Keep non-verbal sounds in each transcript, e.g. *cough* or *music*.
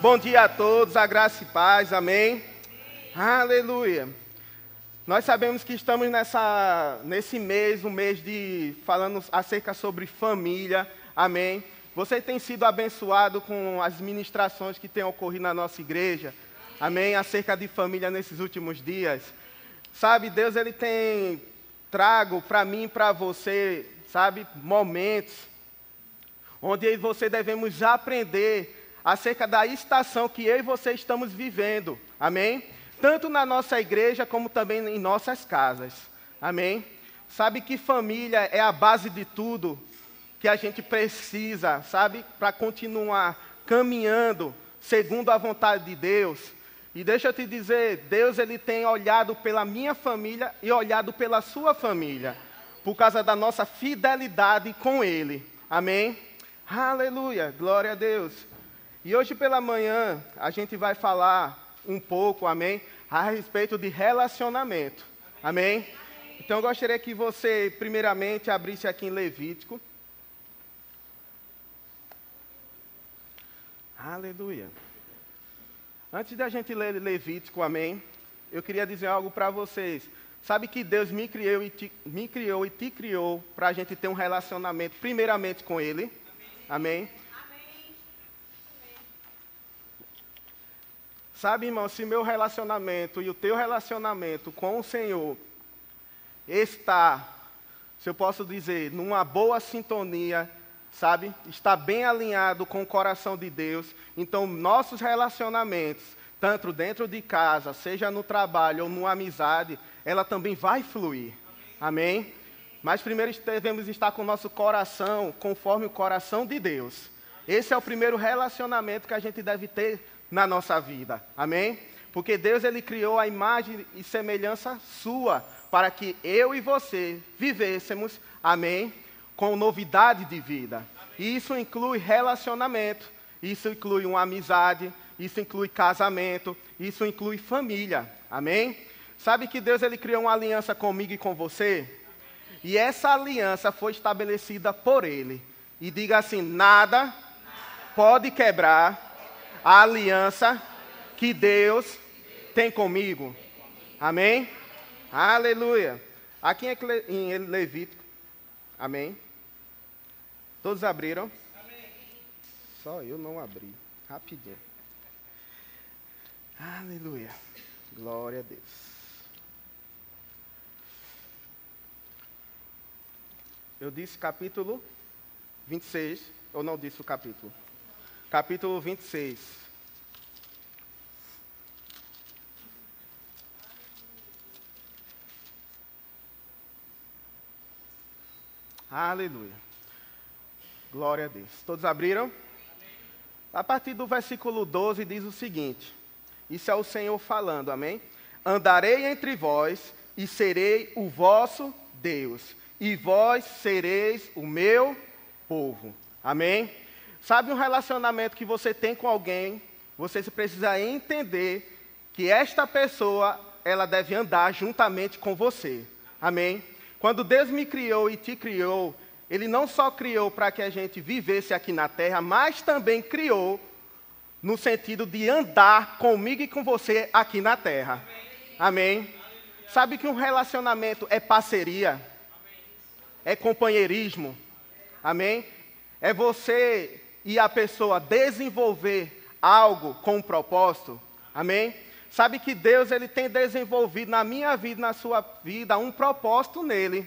Bom dia a todos, a graça e paz, amém? Aleluia. Nós sabemos que estamos nessa, nesse mês, um mês de falando acerca sobre família, amém? Você tem sido abençoado com as ministrações que têm ocorrido na nossa igreja, amém? Acerca de família nesses últimos dias. Sabe, Deus ele tem trago para mim e para você, sabe, momentos onde você devemos aprender acerca da estação que eu e você estamos vivendo. Amém? Tanto na nossa igreja como também em nossas casas. Amém? Sabe que família é a base de tudo que a gente precisa, sabe, para continuar caminhando segundo a vontade de Deus. E deixa eu te dizer, Deus ele tem olhado pela minha família e olhado pela sua família, por causa da nossa fidelidade com ele. Amém? Aleluia, glória a Deus. E hoje pela manhã a gente vai falar um pouco, amém, a respeito de relacionamento. Amém? amém? Então eu gostaria que você, primeiramente, abrisse aqui em Levítico. Aleluia. Antes da gente ler Levítico, amém, eu queria dizer algo para vocês. Sabe que Deus me criou e te, me criou e te criou para a gente ter um relacionamento, primeiramente com Ele. Amém? amém? Sabe, irmão, se meu relacionamento e o teu relacionamento com o Senhor está, se eu posso dizer, numa boa sintonia, sabe, está bem alinhado com o coração de Deus, então nossos relacionamentos, tanto dentro de casa, seja no trabalho ou numa amizade, ela também vai fluir. Amém? Amém? Mas primeiro devemos estar com o nosso coração conforme o coração de Deus. Esse é o primeiro relacionamento que a gente deve ter na nossa vida. Amém? Porque Deus ele criou a imagem e semelhança sua para que eu e você vivêssemos, amém, com novidade de vida. E isso inclui relacionamento, isso inclui uma amizade, isso inclui casamento, isso inclui família. Amém? Sabe que Deus ele criou uma aliança comigo e com você? E essa aliança foi estabelecida por ele. E diga assim: nada pode quebrar a aliança que Deus tem comigo. Amém? Aleluia. Aqui em Levítico. Amém? Todos abriram? Só eu não abri. Rapidinho. Aleluia. Glória a Deus. Eu disse capítulo 26, ou não disse o capítulo? Capítulo 26. Aleluia. Glória a Deus. Todos abriram? A partir do versículo 12 diz o seguinte: Isso é o Senhor falando, amém? Andarei entre vós e serei o vosso Deus, e vós sereis o meu povo. Amém? Sabe um relacionamento que você tem com alguém, você precisa entender que esta pessoa, ela deve andar juntamente com você. Amém? Quando Deus me criou e te criou, Ele não só criou para que a gente vivesse aqui na terra, mas também criou no sentido de andar comigo e com você aqui na terra. Amém? Sabe que um relacionamento é parceria, é companheirismo. Amém? É você e a pessoa desenvolver algo com um propósito, amém? Sabe que Deus ele tem desenvolvido na minha vida, na sua vida, um propósito nele,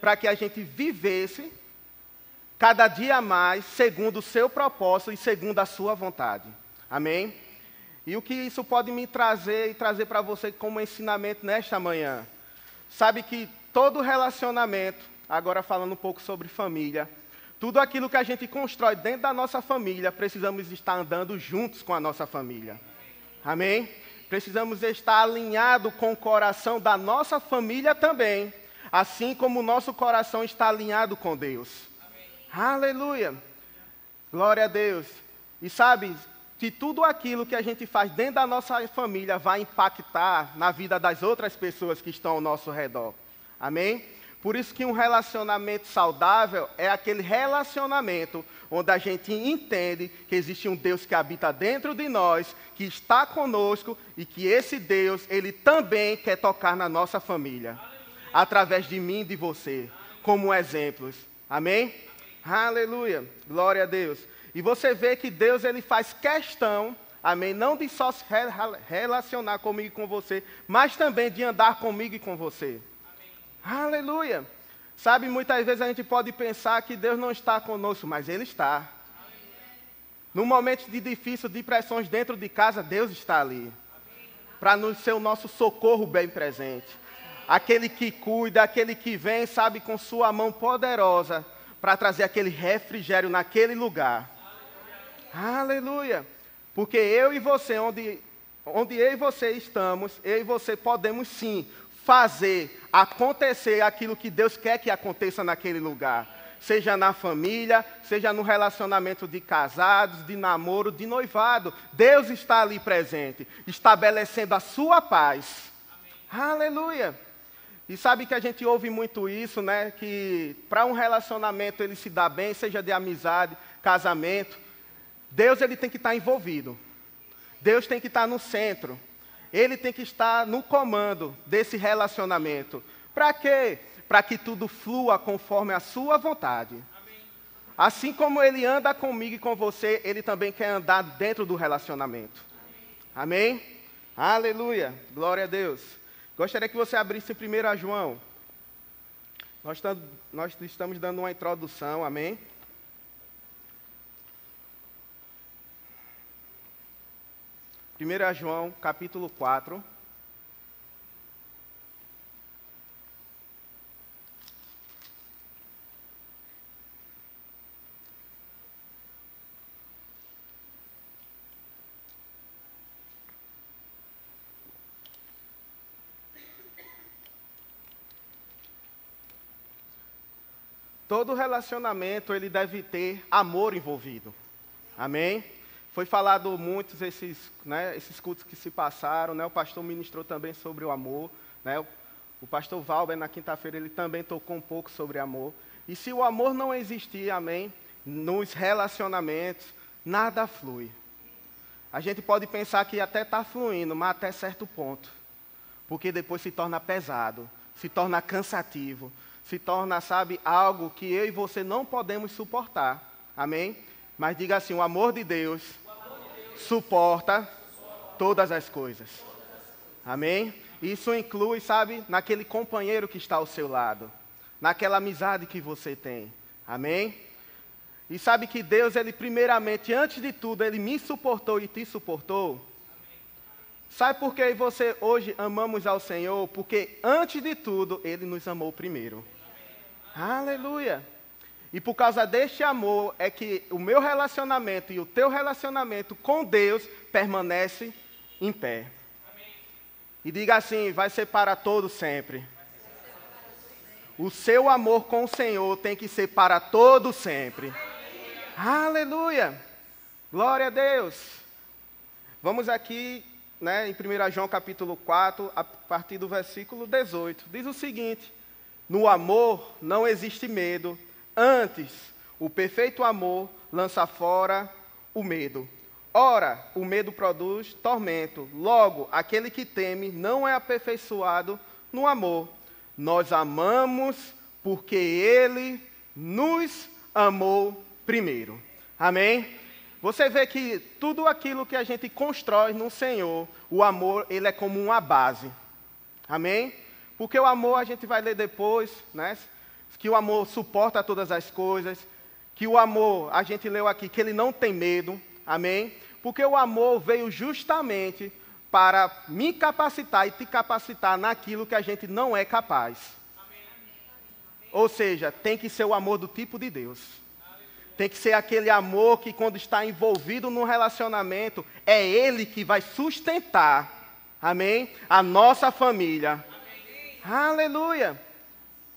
para que a gente vivesse cada dia mais segundo o seu propósito e segundo a sua vontade. Amém? E o que isso pode me trazer e trazer para você como ensinamento nesta manhã? Sabe que todo relacionamento, agora falando um pouco sobre família, tudo aquilo que a gente constrói dentro da nossa família, precisamos estar andando juntos com a nossa família. Amém? Precisamos estar alinhado com o coração da nossa família também, assim como o nosso coração está alinhado com Deus. Amém. Aleluia! Glória a Deus. E sabe, que tudo aquilo que a gente faz dentro da nossa família vai impactar na vida das outras pessoas que estão ao nosso redor. Amém? Por isso que um relacionamento saudável é aquele relacionamento onde a gente entende que existe um Deus que habita dentro de nós, que está conosco e que esse Deus, ele também quer tocar na nossa família, através de mim e de você, como exemplos. Amém? Aleluia. Glória a Deus. E você vê que Deus ele faz questão, amém, não de só se relacionar comigo e com você, mas também de andar comigo e com você. Aleluia. Sabe, muitas vezes a gente pode pensar que Deus não está conosco, mas Ele está. No momento de difícil, de pressões dentro de casa, Deus está ali. Para ser o nosso socorro bem presente. Aquele que cuida, aquele que vem, sabe, com sua mão poderosa, para trazer aquele refrigério naquele lugar. Aleluia. Porque eu e você, onde, onde eu e você estamos, eu e você podemos sim fazer acontecer aquilo que Deus quer que aconteça naquele lugar. Seja na família, seja no relacionamento de casados, de namoro, de noivado. Deus está ali presente, estabelecendo a sua paz. Amém. Aleluia. E sabe que a gente ouve muito isso, né? Que para um relacionamento ele se dá bem, seja de amizade, casamento, Deus ele tem que estar envolvido. Deus tem que estar no centro. Ele tem que estar no comando desse relacionamento. Para quê? Para que tudo flua conforme a sua vontade. Assim como ele anda comigo e com você, ele também quer andar dentro do relacionamento. Amém? Aleluia. Glória a Deus. Gostaria que você abrisse primeiro a João. Nós, nós estamos dando uma introdução, amém? 1 João, capítulo 4. Todo relacionamento ele deve ter amor envolvido. Amém? Foi falado muitos esses, né, esses cultos que se passaram, né, o pastor ministrou também sobre o amor, né, o, o pastor Valber na quinta-feira ele também tocou um pouco sobre amor. E se o amor não existir, amém, nos relacionamentos, nada flui. A gente pode pensar que até está fluindo, mas até certo ponto. Porque depois se torna pesado, se torna cansativo, se torna, sabe, algo que eu e você não podemos suportar. Amém? Mas diga assim: o amor de Deus suporta todas as coisas. Amém? Isso inclui, sabe, naquele companheiro que está ao seu lado, naquela amizade que você tem. Amém? E sabe que Deus, ele primeiramente, antes de tudo, ele me suportou e te suportou. Sabe por que você hoje amamos ao Senhor? Porque antes de tudo, ele nos amou primeiro. Aleluia. E por causa deste amor é que o meu relacionamento e o teu relacionamento com Deus permanece em pé. Amém. E diga assim: vai ser para todos sempre. O seu amor com o Senhor tem que ser para todos sempre. Aleluia! Glória a Deus! Vamos aqui, né, em 1 João capítulo 4, a partir do versículo 18. Diz o seguinte: No amor não existe medo Antes, o perfeito amor lança fora o medo. Ora, o medo produz tormento. Logo, aquele que teme não é aperfeiçoado no amor. Nós amamos porque ele nos amou primeiro. Amém? Você vê que tudo aquilo que a gente constrói no Senhor, o amor, ele é como uma base. Amém? Porque o amor a gente vai ler depois, né? Que o amor suporta todas as coisas, que o amor, a gente leu aqui, que ele não tem medo, amém? Porque o amor veio justamente para me capacitar e te capacitar naquilo que a gente não é capaz. Ou seja, tem que ser o amor do tipo de Deus. Tem que ser aquele amor que, quando está envolvido num relacionamento, é Ele que vai sustentar, amém? A nossa família. Amém. Aleluia.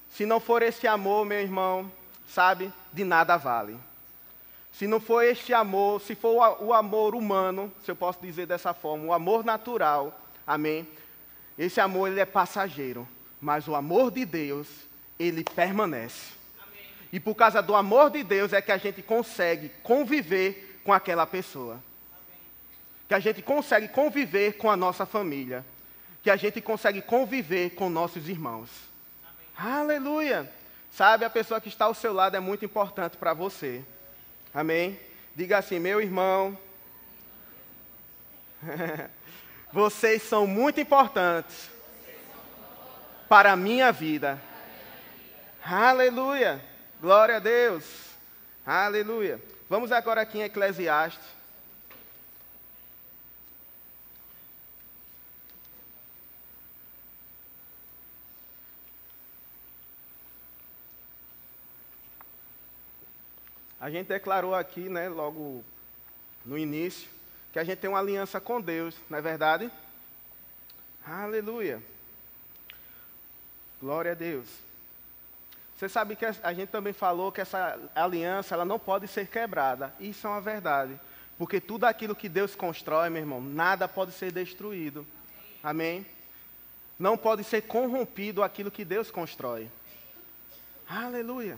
Se não for esse amor, meu irmão, sabe, de nada vale. Se não for este amor, se for o amor humano, se eu posso dizer dessa forma, o amor natural, amém? Esse amor ele é passageiro, mas o amor de Deus, ele permanece. E por causa do amor de Deus é que a gente consegue conviver com aquela pessoa. Que a gente consegue conviver com a nossa família. Que a gente consegue conviver com nossos irmãos. Aleluia! Sabe, a pessoa que está ao seu lado é muito importante para você. Amém? Diga assim, meu irmão. *laughs* Vocês são muito importantes para a minha vida. Aleluia! Glória a Deus! Aleluia! Vamos agora aqui em Eclesiastes. A gente declarou aqui, né, logo no início, que a gente tem uma aliança com Deus, não é verdade? Aleluia. Glória a Deus. Você sabe que a gente também falou que essa aliança ela não pode ser quebrada. Isso é uma verdade. Porque tudo aquilo que Deus constrói, meu irmão, nada pode ser destruído. Amém? Não pode ser corrompido aquilo que Deus constrói. Aleluia.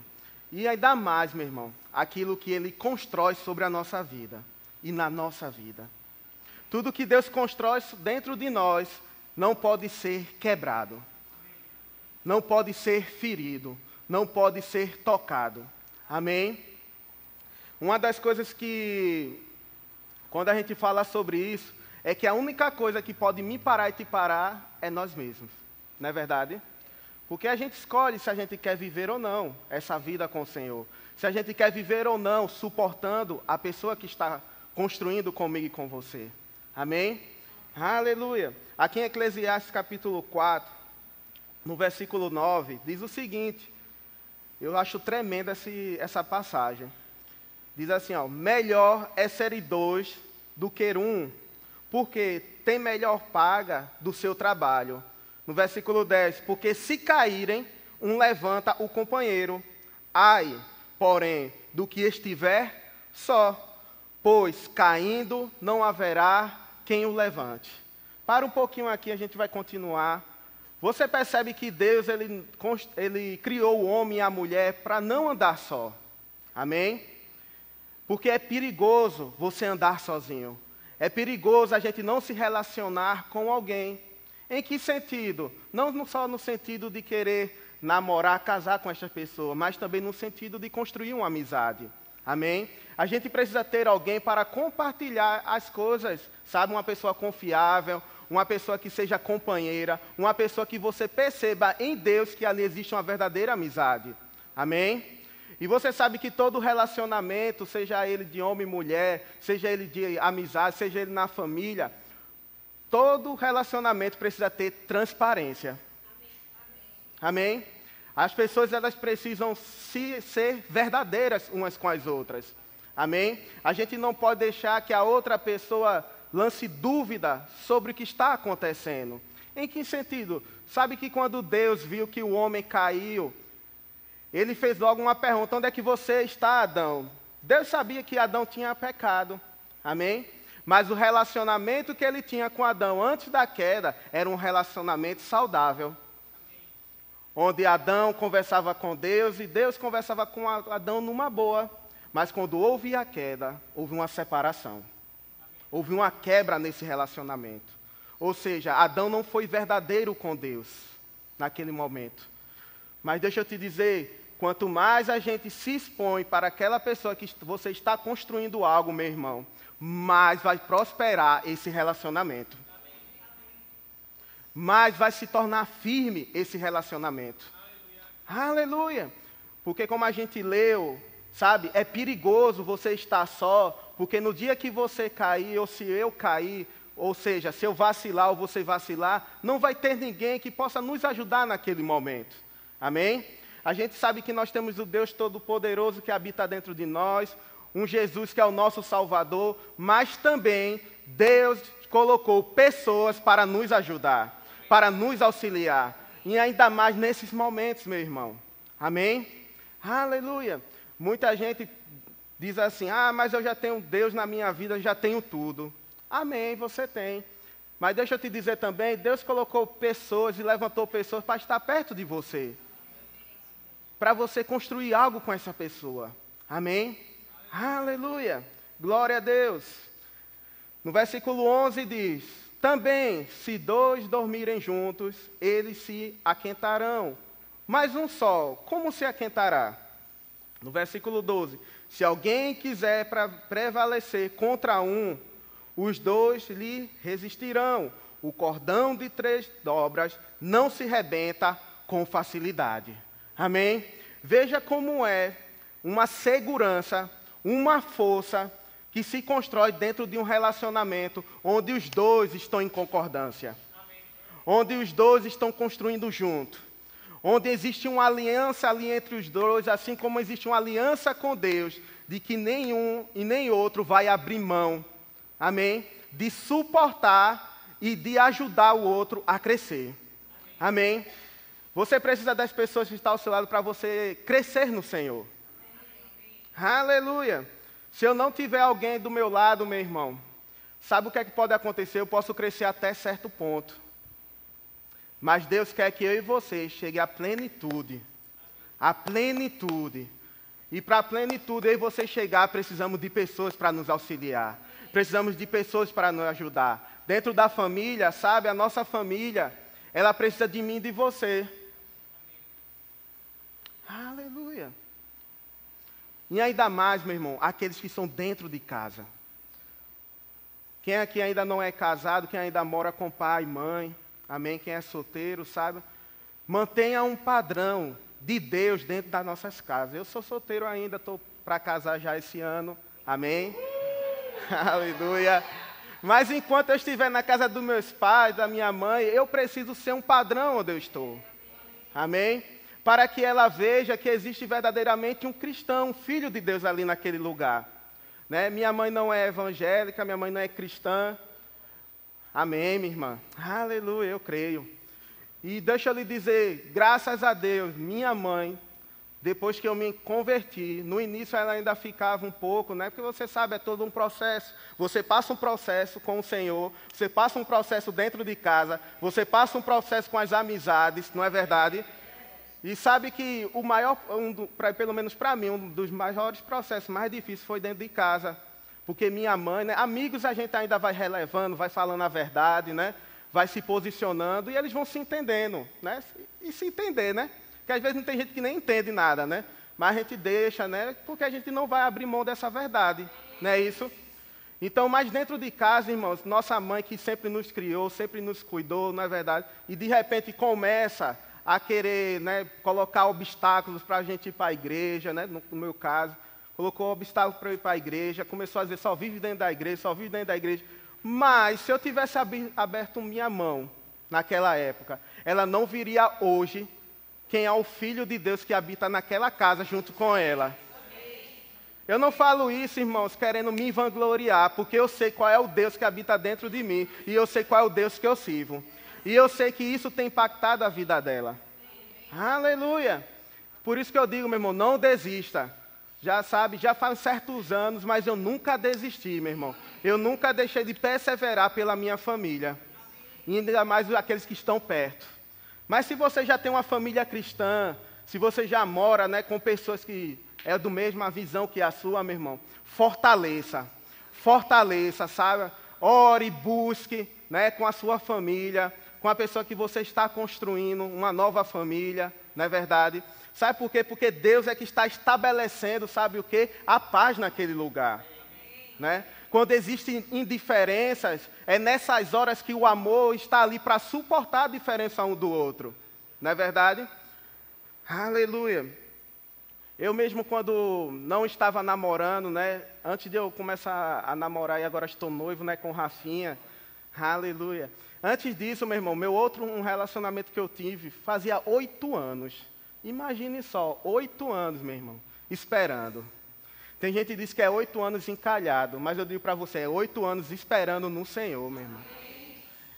E ainda mais, meu irmão, aquilo que Ele constrói sobre a nossa vida e na nossa vida. Tudo que Deus constrói dentro de nós não pode ser quebrado não pode ser ferido, não pode ser tocado. Amém? Uma das coisas que, quando a gente fala sobre isso, é que a única coisa que pode me parar e te parar é nós mesmos. Não é verdade? Porque a gente escolhe se a gente quer viver ou não essa vida com o Senhor. Se a gente quer viver ou não suportando a pessoa que está construindo comigo e com você. Amém? Aleluia. Aqui em Eclesiastes capítulo 4, no versículo 9, diz o seguinte: eu acho tremenda essa passagem. Diz assim: ó, melhor é ser dois do que um, porque tem melhor paga do seu trabalho. No versículo 10, porque se caírem, um levanta o companheiro. Ai, porém, do que estiver só, pois caindo não haverá quem o levante. Para um pouquinho aqui, a gente vai continuar você percebe que Deus ele, ele criou o homem e a mulher para não andar só. Amém? Porque é perigoso você andar sozinho. É perigoso a gente não se relacionar com alguém. Em que sentido? Não só no sentido de querer namorar, casar com essa pessoa, mas também no sentido de construir uma amizade. Amém? A gente precisa ter alguém para compartilhar as coisas, sabe? Uma pessoa confiável, uma pessoa que seja companheira, uma pessoa que você perceba em Deus que ali existe uma verdadeira amizade. Amém? E você sabe que todo relacionamento, seja ele de homem e mulher, seja ele de amizade, seja ele na família, todo relacionamento precisa ter transparência. Amém? As pessoas elas precisam se, ser verdadeiras umas com as outras. Amém? A gente não pode deixar que a outra pessoa lance dúvida sobre o que está acontecendo. Em que sentido? Sabe que quando Deus viu que o homem caiu, ele fez logo uma pergunta: onde é que você está, Adão? Deus sabia que Adão tinha pecado. Amém? Mas o relacionamento que ele tinha com Adão antes da queda era um relacionamento saudável. Onde Adão conversava com Deus e Deus conversava com Adão numa boa. Mas quando houve a queda, houve uma separação. Houve uma quebra nesse relacionamento. Ou seja, Adão não foi verdadeiro com Deus naquele momento. Mas deixa eu te dizer, quanto mais a gente se expõe para aquela pessoa que você está construindo algo, meu irmão, mais vai prosperar esse relacionamento. Mais vai se tornar firme esse relacionamento. Aleluia. Aleluia. Porque como a gente leu, sabe, é perigoso você estar só, porque no dia que você cair, ou se eu cair, ou seja, se eu vacilar ou você vacilar, não vai ter ninguém que possa nos ajudar naquele momento. Amém? A gente sabe que nós temos o Deus Todo-Poderoso que habita dentro de nós, um Jesus que é o nosso Salvador, mas também Deus colocou pessoas para nos ajudar, para nos auxiliar. E ainda mais nesses momentos, meu irmão. Amém? Aleluia. Muita gente diz assim: ah, mas eu já tenho Deus na minha vida, já tenho tudo. Amém, você tem. Mas deixa eu te dizer também: Deus colocou pessoas e levantou pessoas para estar perto de você. para você construir algo com essa pessoa. Amém? Aleluia! Glória a Deus. No versículo 11 diz: Também, se dois dormirem juntos, eles se aquentarão. Mas um só, como se aquentará? No versículo 12: Se alguém quiser prevalecer contra um, os dois lhe resistirão. O cordão de três dobras não se rebenta com facilidade. Amém? Veja como é uma segurança, uma força que se constrói dentro de um relacionamento onde os dois estão em concordância, onde os dois estão construindo junto, onde existe uma aliança ali entre os dois, assim como existe uma aliança com Deus, de que nenhum e nem outro vai abrir mão, amém? De suportar e de ajudar o outro a crescer, amém? Você precisa das pessoas que estão ao seu lado para você crescer no Senhor. Aleluia. Se eu não tiver alguém do meu lado, meu irmão, sabe o que é que pode acontecer? Eu posso crescer até certo ponto. Mas Deus quer que eu e você chegue à plenitude. À plenitude. E para a plenitude, eu e você chegar, precisamos de pessoas para nos auxiliar. Precisamos de pessoas para nos ajudar. Dentro da família, sabe, a nossa família, ela precisa de mim e de você. Aleluia. E ainda mais, meu irmão, aqueles que estão dentro de casa. Quem aqui ainda não é casado, quem ainda mora com pai mãe, amém? Quem é solteiro, sabe? Mantenha um padrão de Deus dentro das nossas casas. Eu sou solteiro ainda, estou para casar já esse ano, amém? *laughs* Aleluia. Mas enquanto eu estiver na casa dos meus pais, da minha mãe, eu preciso ser um padrão onde eu estou. Amém? Para que ela veja que existe verdadeiramente um cristão, um filho de Deus ali naquele lugar. Né? Minha mãe não é evangélica, minha mãe não é cristã. Amém, minha irmã. Aleluia, eu creio. E deixa eu lhe dizer, graças a Deus, minha mãe, depois que eu me converti, no início ela ainda ficava um pouco, né? Porque você sabe, é todo um processo. Você passa um processo com o Senhor, você passa um processo dentro de casa, você passa um processo com as amizades, não é verdade? E sabe que o maior, um do, pra, pelo menos para mim, um dos maiores processos mais difíceis foi dentro de casa. Porque minha mãe, né, amigos a gente ainda vai relevando, vai falando a verdade, né? Vai se posicionando e eles vão se entendendo, né? E se entender, né? Porque às vezes não tem gente que nem entende nada, né? Mas a gente deixa, né? Porque a gente não vai abrir mão dessa verdade, não é isso? Então, mas dentro de casa, irmãos, nossa mãe que sempre nos criou, sempre nos cuidou, não é verdade? E de repente começa a querer né, colocar obstáculos para a gente ir para a igreja, né, no, no, meu caso. Colocou obstáculos para eu ir para a igreja, começou a dizer, só vive dentro da igreja, só vive dentro da igreja. Mas, se eu tivesse aberto minha mão naquela época, ela não viria hoje quem é o Filho de Deus que habita naquela casa junto com ela. Eu não falo isso, irmãos, querendo me vangloriar, porque eu sei qual é o Deus que habita dentro de mim e eu sei qual é o Deus que eu sirvo. E eu sei que isso tem impactado a vida dela. Aleluia! Por isso que eu digo, meu irmão, não desista. Já sabe, já faz certos anos, mas eu nunca desisti, meu irmão. Eu nunca deixei de perseverar pela minha família. E ainda mais aqueles que estão perto. Mas se você já tem uma família cristã, se você já mora né, com pessoas que é do mesma visão que a sua, meu irmão, fortaleça. Fortaleça, sabe? Ore, busque né, com a sua família com a pessoa que você está construindo uma nova família, não é verdade? Sabe por quê? Porque Deus é que está estabelecendo, sabe o quê? A paz naquele lugar. Né? Quando existem indiferenças, é nessas horas que o amor está ali para suportar a diferença um do outro. Não é verdade? Aleluia. Eu mesmo quando não estava namorando, né, antes de eu começar a namorar e agora estou noivo, né, com Rafinha. Aleluia. Antes disso, meu irmão, meu outro um relacionamento que eu tive fazia oito anos. Imagine só, oito anos, meu irmão, esperando. Tem gente que diz que é oito anos encalhado, mas eu digo para você, é oito anos esperando no Senhor, meu irmão.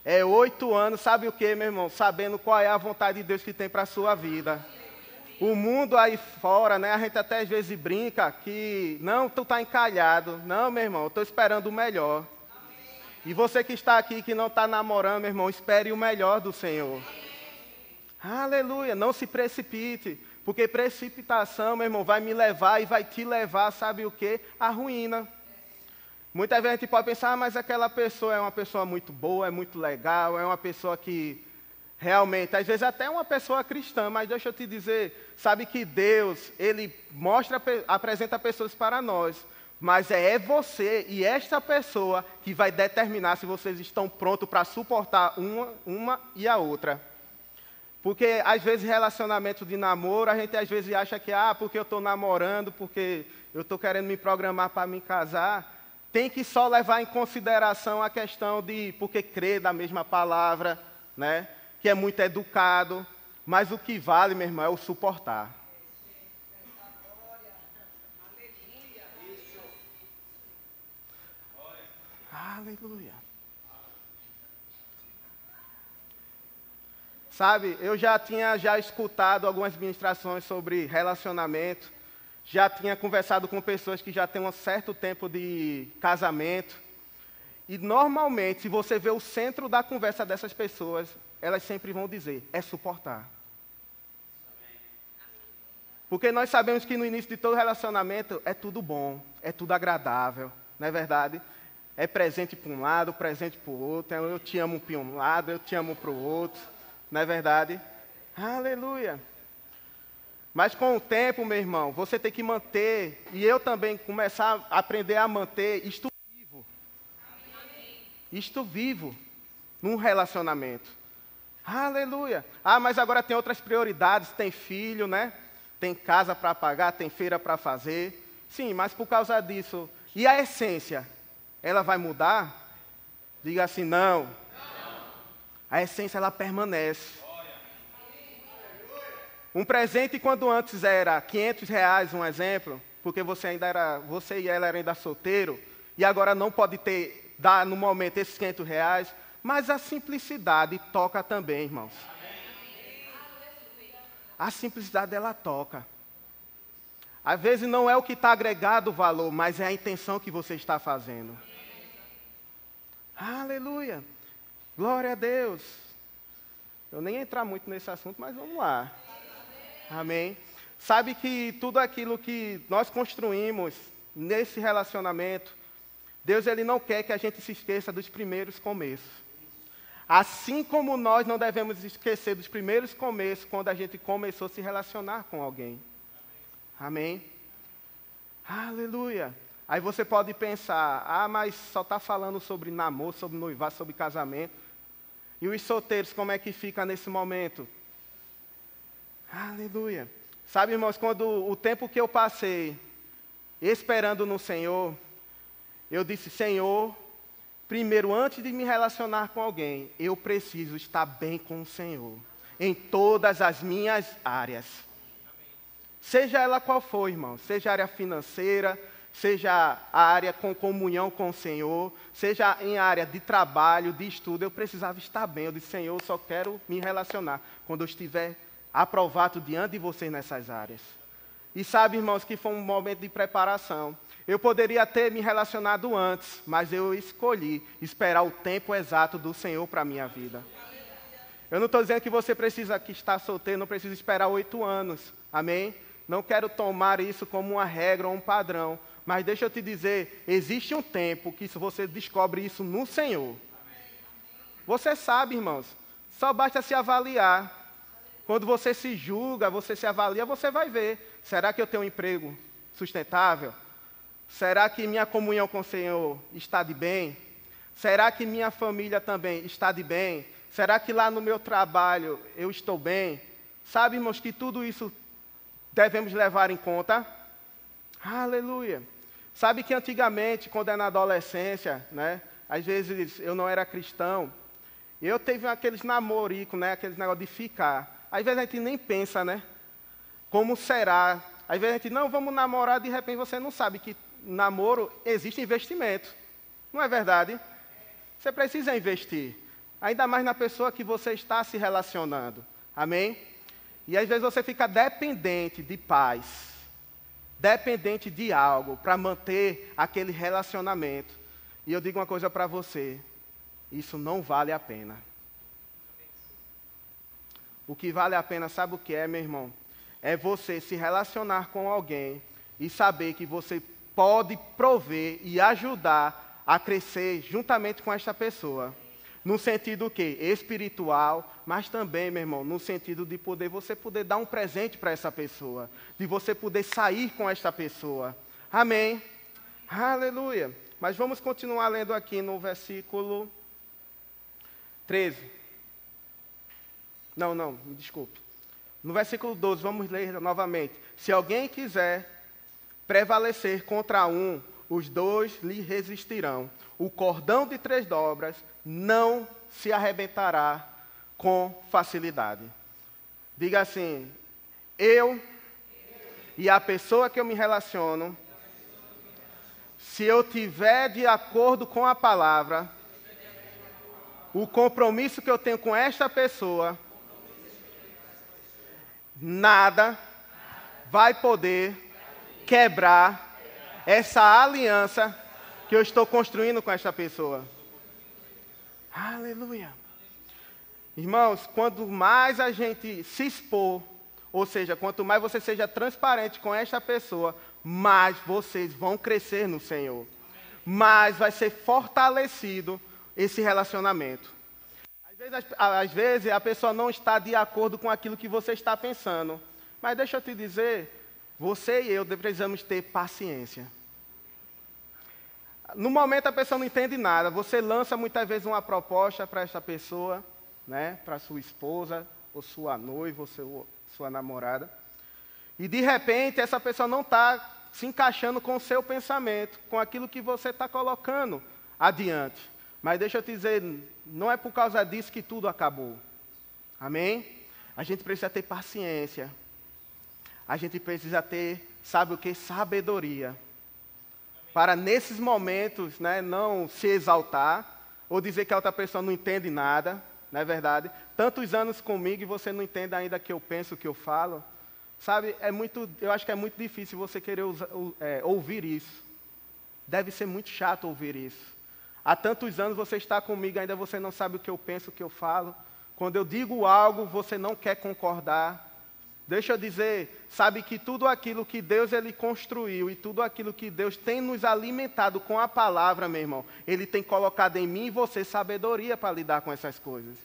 É oito anos, sabe o que, meu irmão? Sabendo qual é a vontade de Deus que tem para a sua vida. O mundo aí fora, né? A gente até às vezes brinca que, não, tu está encalhado. Não, meu irmão, eu estou esperando o melhor. E você que está aqui, que não está namorando, meu irmão, espere o melhor do Senhor. Aleluia, não se precipite. Porque precipitação, meu irmão, vai me levar e vai te levar, sabe o quê? À ruína. Muitas vezes a gente pode pensar, ah, mas aquela pessoa é uma pessoa muito boa, é muito legal, é uma pessoa que realmente, às vezes até uma pessoa cristã, mas deixa eu te dizer, sabe que Deus, Ele mostra, apresenta pessoas para nós, mas é você e esta pessoa que vai determinar se vocês estão prontos para suportar uma, uma e a outra. Porque às vezes relacionamento de namoro, a gente às vezes acha que, ah, porque eu estou namorando, porque eu estou querendo me programar para me casar, tem que só levar em consideração a questão de porque crer da mesma palavra, né? que é muito educado, mas o que vale, meu irmão, é o suportar. Aleluia. Sabe, eu já tinha já escutado algumas ministrações sobre relacionamento, já tinha conversado com pessoas que já têm um certo tempo de casamento. E normalmente, se você vê o centro da conversa dessas pessoas, elas sempre vão dizer: é suportar. Porque nós sabemos que no início de todo relacionamento é tudo bom, é tudo agradável, não é verdade? É presente para um lado, presente para o outro, eu te amo para um lado, eu te amo para o outro. Não é verdade? Aleluia. Mas com o tempo, meu irmão, você tem que manter, e eu também começar a aprender a manter isto vivo. Isto vivo num relacionamento. Aleluia. Ah, mas agora tem outras prioridades, tem filho, né? Tem casa para pagar, tem feira para fazer. Sim, mas por causa disso, e a essência? Ela vai mudar? Diga assim, não, a essência ela permanece. Um presente quando antes era 500 reais, um exemplo, porque você ainda era, você e ela eram ainda solteiro, e agora não pode ter, dar no momento esses 500 reais, mas a simplicidade toca também, irmãos. A simplicidade ela toca. Às vezes não é o que está agregado valor, mas é a intenção que você está fazendo. Aleluia. Glória a Deus. Eu nem entrar muito nesse assunto, mas vamos lá. Amém. Sabe que tudo aquilo que nós construímos nesse relacionamento, Deus ele não quer que a gente se esqueça dos primeiros começos. Assim como nós não devemos esquecer dos primeiros começos quando a gente começou a se relacionar com alguém. Amém. Aleluia. Aí você pode pensar, ah, mas só está falando sobre namoro, sobre noivado, sobre casamento. E os solteiros, como é que fica nesse momento? Aleluia. Sabe, irmãos, quando o tempo que eu passei esperando no Senhor, eu disse: Senhor, primeiro, antes de me relacionar com alguém, eu preciso estar bem com o Senhor, em todas as minhas áreas. Seja ela qual for, irmão, seja área financeira, seja a área com comunhão com o Senhor, seja em área de trabalho, de estudo, eu precisava estar bem. Eu disse, Senhor, eu só quero me relacionar quando eu estiver aprovado diante de vocês nessas áreas. E sabe, irmãos, que foi um momento de preparação. Eu poderia ter me relacionado antes, mas eu escolhi esperar o tempo exato do Senhor para a minha vida. Eu não estou dizendo que você precisa que está solteiro, não precisa esperar oito anos. Amém? Não quero tomar isso como uma regra ou um padrão. Mas deixa eu te dizer, existe um tempo que você descobre isso no Senhor. Você sabe, irmãos, só basta se avaliar. Quando você se julga, você se avalia, você vai ver. Será que eu tenho um emprego sustentável? Será que minha comunhão com o Senhor está de bem? Será que minha família também está de bem? Será que lá no meu trabalho eu estou bem? Sabe, irmãos, que tudo isso devemos levar em conta? Aleluia. Sabe que antigamente, quando era na adolescência, né, às vezes eu não era cristão, eu teve aqueles namoricos, né, aqueles negócio de ficar. Às vezes a gente nem pensa, né? Como será? Às vezes a gente, não, vamos namorar, de repente você não sabe que namoro existe investimento. Não é verdade? Você precisa investir. Ainda mais na pessoa que você está se relacionando. Amém? E às vezes você fica dependente de paz dependente de algo para manter aquele relacionamento. E eu digo uma coisa para você: isso não vale a pena. O que vale a pena, sabe o que é, meu irmão? é você se relacionar com alguém e saber que você pode prover e ajudar a crescer juntamente com esta pessoa. No sentido que espiritual, mas também, meu irmão, no sentido de poder você poder dar um presente para essa pessoa, de você poder sair com esta pessoa. Amém. Aleluia. Mas vamos continuar lendo aqui no versículo 13. Não, não, me desculpe. No versículo 12, vamos ler novamente. Se alguém quiser prevalecer contra um, os dois lhe resistirão. O cordão de três dobras não se arrebentará com facilidade. Diga assim: eu e a pessoa que eu me relaciono, se eu tiver de acordo com a palavra, o compromisso que eu tenho com esta pessoa, nada vai poder quebrar essa aliança que eu estou construindo com esta pessoa. Aleluia. Irmãos, quanto mais a gente se expor, ou seja, quanto mais você seja transparente com esta pessoa, mais vocês vão crescer no Senhor. Mais vai ser fortalecido esse relacionamento. Às vezes, às vezes a pessoa não está de acordo com aquilo que você está pensando. Mas deixa eu te dizer, você e eu precisamos ter paciência. No momento a pessoa não entende nada. Você lança muitas vezes uma proposta para essa pessoa, né, para sua esposa, ou sua noiva, ou seu, sua namorada. E de repente essa pessoa não está se encaixando com o seu pensamento, com aquilo que você está colocando adiante. Mas deixa eu te dizer, não é por causa disso que tudo acabou. Amém? A gente precisa ter paciência. A gente precisa ter, sabe o que? Sabedoria para nesses momentos né, não se exaltar ou dizer que a outra pessoa não entende nada, não é verdade? Tantos anos comigo e você não entende ainda que eu penso, que eu falo. Sabe, é muito, eu acho que é muito difícil você querer é, ouvir isso. Deve ser muito chato ouvir isso. Há tantos anos você está comigo, ainda você não sabe o que eu penso, o que eu falo. Quando eu digo algo, você não quer concordar. Deixa eu dizer, sabe que tudo aquilo que Deus ele construiu e tudo aquilo que Deus tem nos alimentado com a palavra, meu irmão, ele tem colocado em mim e você sabedoria para lidar com essas coisas.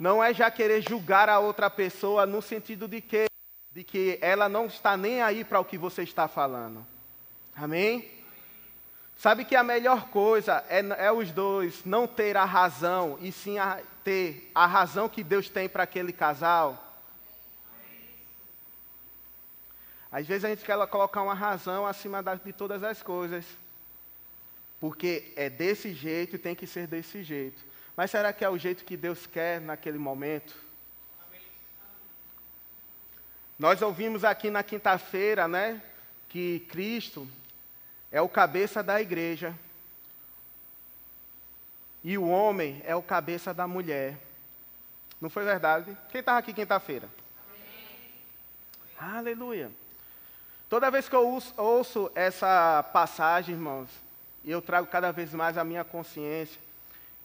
Não é já querer julgar a outra pessoa no sentido de que de que ela não está nem aí para o que você está falando. Amém? Sabe que a melhor coisa é, é os dois não ter a razão e sim a, ter a razão que Deus tem para aquele casal. Às vezes a gente quer colocar uma razão acima de todas as coisas. Porque é desse jeito e tem que ser desse jeito. Mas será que é o jeito que Deus quer naquele momento? Nós ouvimos aqui na quinta-feira, né, que Cristo é o cabeça da igreja. E o homem é o cabeça da mulher. Não foi verdade? Quem estava aqui quinta-feira? Aleluia. Toda vez que eu ouço essa passagem, irmãos, eu trago cada vez mais a minha consciência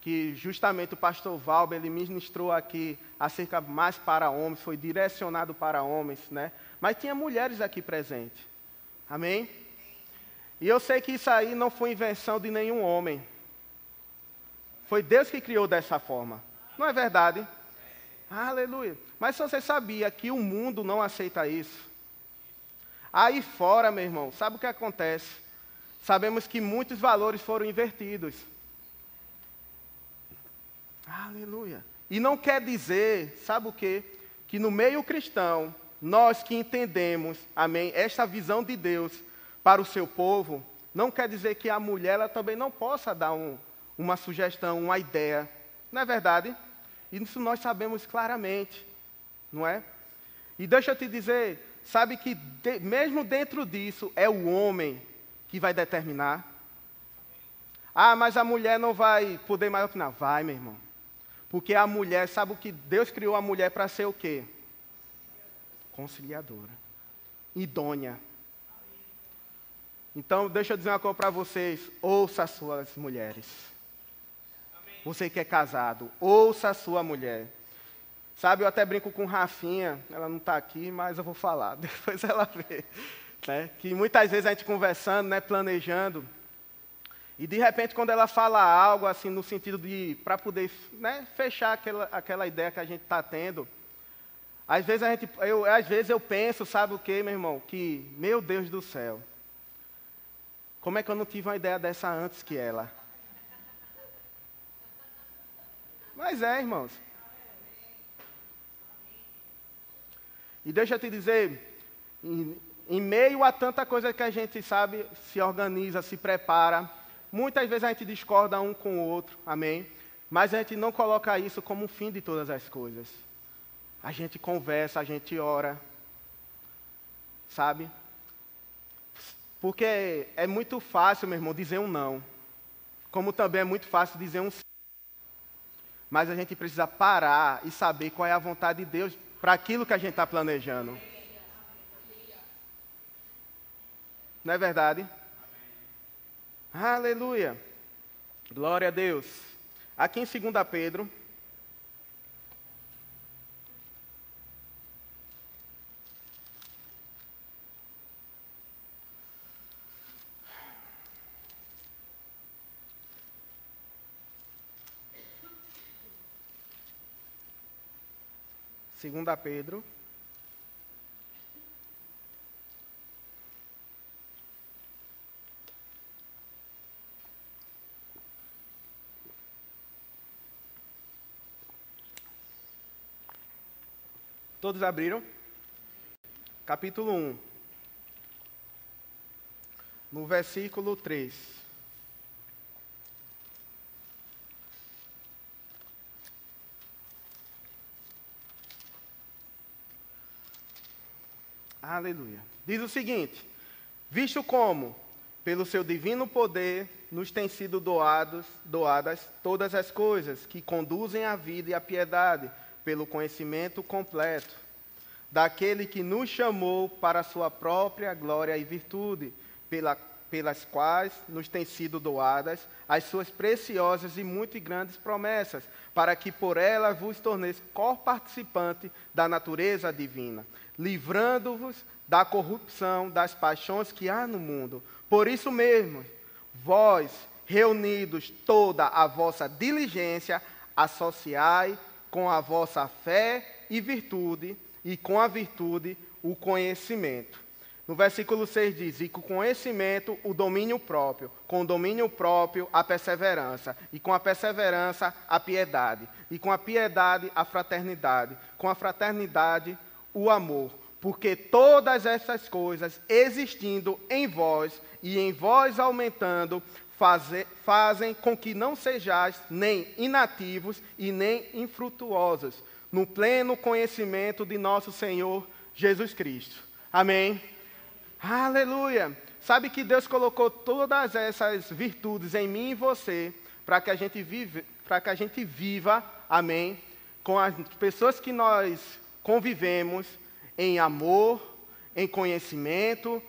que justamente o pastor Valber, ele ministrou aqui acerca mais para homens, foi direcionado para homens, né? Mas tinha mulheres aqui presentes. Amém? E eu sei que isso aí não foi invenção de nenhum homem. Foi Deus que criou dessa forma. Não é verdade? Aleluia. Mas você sabia que o mundo não aceita isso, Aí fora, meu irmão, sabe o que acontece? Sabemos que muitos valores foram invertidos. Aleluia. E não quer dizer, sabe o quê? Que no meio cristão, nós que entendemos, amém, esta visão de Deus para o seu povo, não quer dizer que a mulher ela também não possa dar um, uma sugestão, uma ideia. Não é verdade? Isso nós sabemos claramente, não é? E deixa eu te dizer, sabe que de, mesmo dentro disso é o homem que vai determinar. Ah, mas a mulher não vai poder mais opinar. Vai, meu irmão. Porque a mulher, sabe o que Deus criou a mulher para ser o quê? Conciliadora. Idônea. Então, deixa eu dizer uma coisa para vocês. Ouça as suas mulheres. Você que é casado, ouça a sua mulher. Sabe, eu até brinco com Rafinha, ela não está aqui, mas eu vou falar, *laughs* depois ela vê. Né? Que muitas vezes a gente conversando, né, planejando, e de repente quando ela fala algo assim no sentido de, para poder né, fechar aquela, aquela ideia que a gente está tendo, às vezes, a gente, eu, às vezes eu penso, sabe o que, meu irmão? Que, meu Deus do céu, como é que eu não tive uma ideia dessa antes que ela? Mas é, irmãos. E deixa eu te dizer, em, em meio a tanta coisa que a gente sabe, se organiza, se prepara, muitas vezes a gente discorda um com o outro, amém? Mas a gente não coloca isso como o fim de todas as coisas. A gente conversa, a gente ora, sabe? Porque é muito fácil, meu irmão, dizer um não. Como também é muito fácil dizer um sim. Mas a gente precisa parar e saber qual é a vontade de Deus para aquilo que a gente está planejando. Não é verdade? Aleluia. Glória a Deus. Aqui em 2 Pedro. Segunda Pedro. Todos abriram? Capítulo 1. No versículo 3. Aleluia. Diz o seguinte: Visto como, pelo seu divino poder, nos têm sido doados, doadas todas as coisas que conduzem à vida e à piedade, pelo conhecimento completo daquele que nos chamou para a sua própria glória e virtude, pela, pelas quais nos têm sido doadas as suas preciosas e muito grandes promessas, para que por elas vos torneis co-participante da natureza divina, livrando-vos da corrupção das paixões que há no mundo. Por isso mesmo, vós, reunidos toda a vossa diligência, associai com a vossa fé e virtude, e com a virtude o conhecimento. No versículo 6 diz: E com conhecimento o domínio próprio, com o domínio próprio a perseverança, e com a perseverança a piedade, e com a piedade a fraternidade, com a fraternidade o amor, porque todas essas coisas existindo em vós e em vós aumentando, faze, fazem com que não sejais nem inativos e nem infrutuosos, no pleno conhecimento de nosso Senhor Jesus Cristo. Amém? Aleluia! Sabe que Deus colocou todas essas virtudes em mim e você para que a gente vive, para que a gente viva, amém, com as pessoas que nós convivemos em amor, em conhecimento,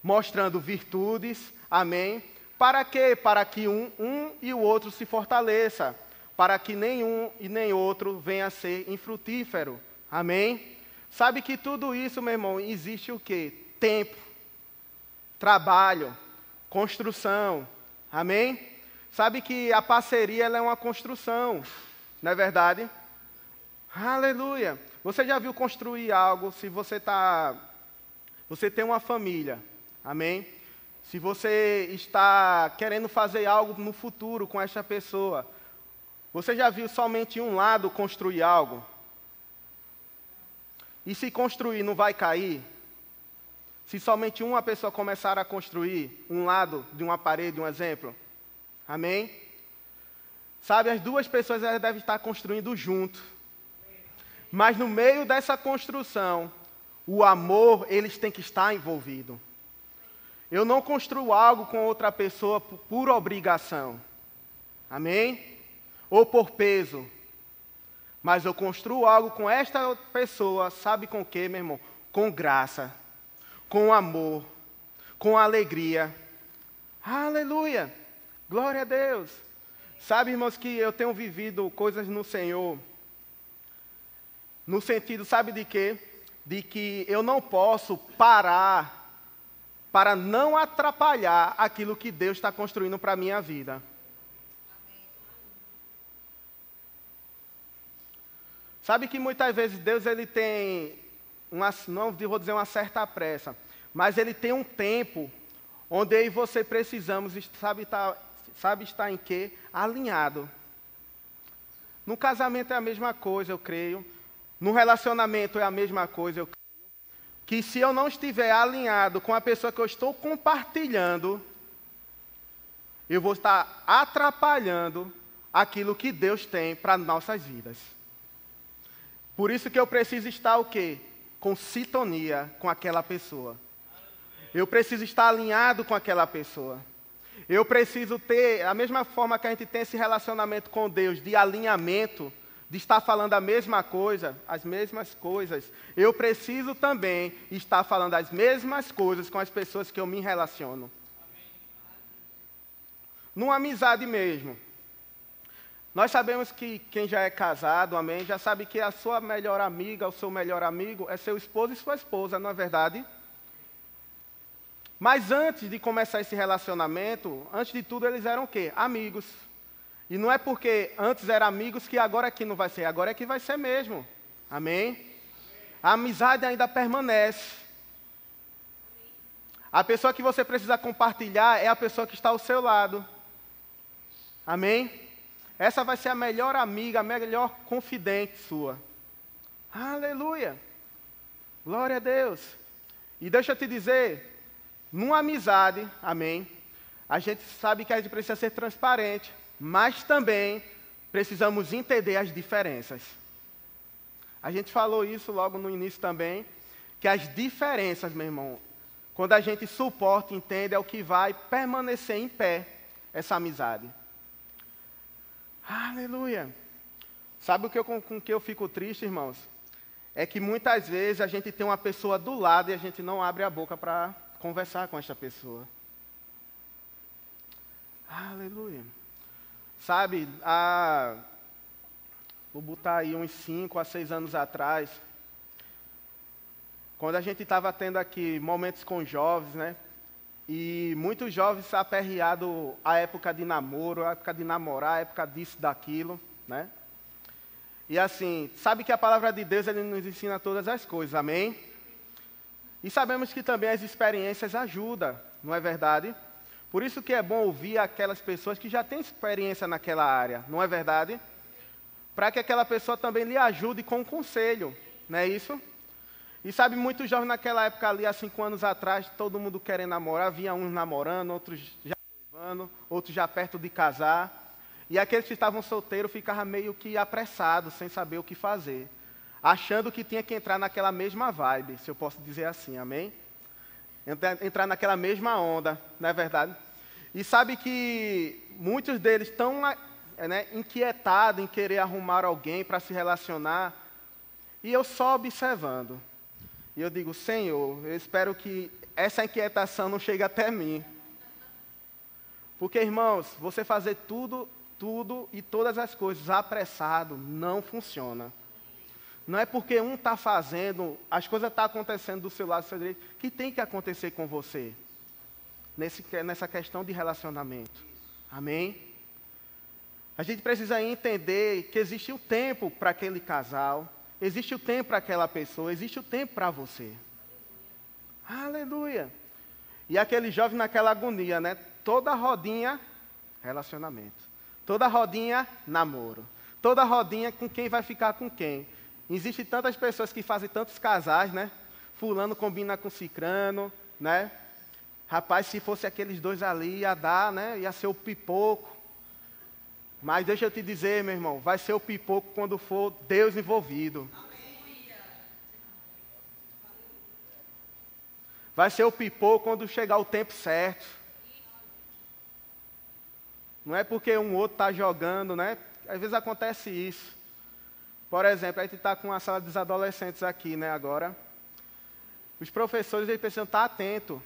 mostrando virtudes, amém? Para quê? Para que um, um e o outro se fortaleça, para que nenhum e nem outro venha a ser infrutífero, amém? Sabe que tudo isso, meu irmão, existe o quê? Tempo, trabalho, construção, amém? Sabe que a parceria é uma construção, não é verdade? Aleluia. Você já viu construir algo se você está. Você tem uma família. Amém? Se você está querendo fazer algo no futuro com essa pessoa. Você já viu somente um lado construir algo? E se construir não vai cair? Se somente uma pessoa começar a construir um lado de uma parede, um exemplo? Amém? Sabe, as duas pessoas devem estar construindo junto. Mas no meio dessa construção, o amor, eles têm que estar envolvido. Eu não construo algo com outra pessoa por, por obrigação. Amém? Ou por peso. Mas eu construo algo com esta pessoa, sabe com o que, meu irmão? Com graça, com amor, com alegria. Aleluia! Glória a Deus! Sabe, irmãos, que eu tenho vivido coisas no Senhor No sentido, sabe de quê? De que eu não posso parar para não atrapalhar aquilo que Deus está construindo para a minha vida. Sabe que muitas vezes Deus ele tem, uma, não vou dizer uma certa pressa, mas ele tem um tempo onde eu e você precisamos, sabe estar, tá, sabe estar em quê? Alinhado. No casamento é a mesma coisa, eu creio. No relacionamento é a mesma coisa, eu creio. Que se eu não estiver alinhado com a pessoa que eu estou compartilhando, eu vou estar atrapalhando aquilo que Deus tem para nossas vidas. Por isso que eu preciso estar o quê? Com sintonia com aquela pessoa. Eu preciso estar alinhado com aquela pessoa. Eu preciso ter, a mesma forma que a gente tem esse relacionamento com Deus, de alinhamento, de estar falando a mesma coisa, as mesmas coisas, eu preciso também estar falando as mesmas coisas com as pessoas que eu me relaciono. Numa amizade mesmo. Nós sabemos que quem já é casado, amém, já sabe que a sua melhor amiga, o seu melhor amigo é seu esposo e sua esposa, não é verdade? Mas antes de começar esse relacionamento, antes de tudo eles eram o quê? Amigos. E não é porque antes eram amigos que agora aqui não vai ser, agora é que vai ser mesmo. Amém? A amizade ainda permanece. A pessoa que você precisa compartilhar é a pessoa que está ao seu lado. Amém? Essa vai ser a melhor amiga, a melhor confidente sua. Aleluia! Glória a Deus. E deixa eu te dizer, numa amizade, amém, a gente sabe que a gente precisa ser transparente, mas também precisamos entender as diferenças. A gente falou isso logo no início também, que as diferenças, meu irmão, quando a gente suporta e entende, é o que vai permanecer em pé essa amizade. Aleluia! Sabe o que eu, com, com que eu fico triste, irmãos? É que muitas vezes a gente tem uma pessoa do lado e a gente não abre a boca para conversar com esta pessoa. Aleluia. Sabe, há, vou botar aí uns 5 a 6 anos atrás, quando a gente estava tendo aqui momentos com jovens, né? E muitos jovens aperreados a época de namoro, a época de namorar, a época disso, daquilo, né? E assim, sabe que a palavra de Deus ele nos ensina todas as coisas, amém? E sabemos que também as experiências ajudam, não é verdade? Por isso que é bom ouvir aquelas pessoas que já têm experiência naquela área, não é verdade? Para que aquela pessoa também lhe ajude com um conselho, não é isso? E sabe, muitos jovens naquela época ali, há cinco anos atrás, todo mundo querendo namorar, havia uns namorando, outros já noivando, outros já perto de casar. E aqueles que estavam solteiros ficavam meio que apressados, sem saber o que fazer achando que tinha que entrar naquela mesma vibe, se eu posso dizer assim, amém? Entrar naquela mesma onda, não é verdade? E sabe que muitos deles estão né, inquietados em querer arrumar alguém para se relacionar, e eu só observando. E eu digo, Senhor, eu espero que essa inquietação não chegue até mim. Porque, irmãos, você fazer tudo, tudo e todas as coisas apressado não funciona. Não é porque um está fazendo, as coisas estão tá acontecendo do seu lado, do seu direito, que tem que acontecer com você. Nesse, nessa questão de relacionamento. Amém? A gente precisa entender que existe o tempo para aquele casal, existe o tempo para aquela pessoa, existe o tempo para você. Aleluia. E aquele jovem naquela agonia, né? Toda rodinha, relacionamento. Toda rodinha, namoro. Toda rodinha com quem vai ficar com quem. Existem tantas pessoas que fazem tantos casais, né? Fulano combina com cicrano, né? Rapaz, se fosse aqueles dois ali, ia dar, né? Ia ser o pipoco. Mas deixa eu te dizer, meu irmão, vai ser o pipoco quando for Deus envolvido. Vai ser o pipoco quando chegar o tempo certo. Não é porque um outro está jogando, né? Às vezes acontece isso. Por exemplo, a gente está com uma sala dos adolescentes aqui, né, agora. Os professores eles precisam estar atentos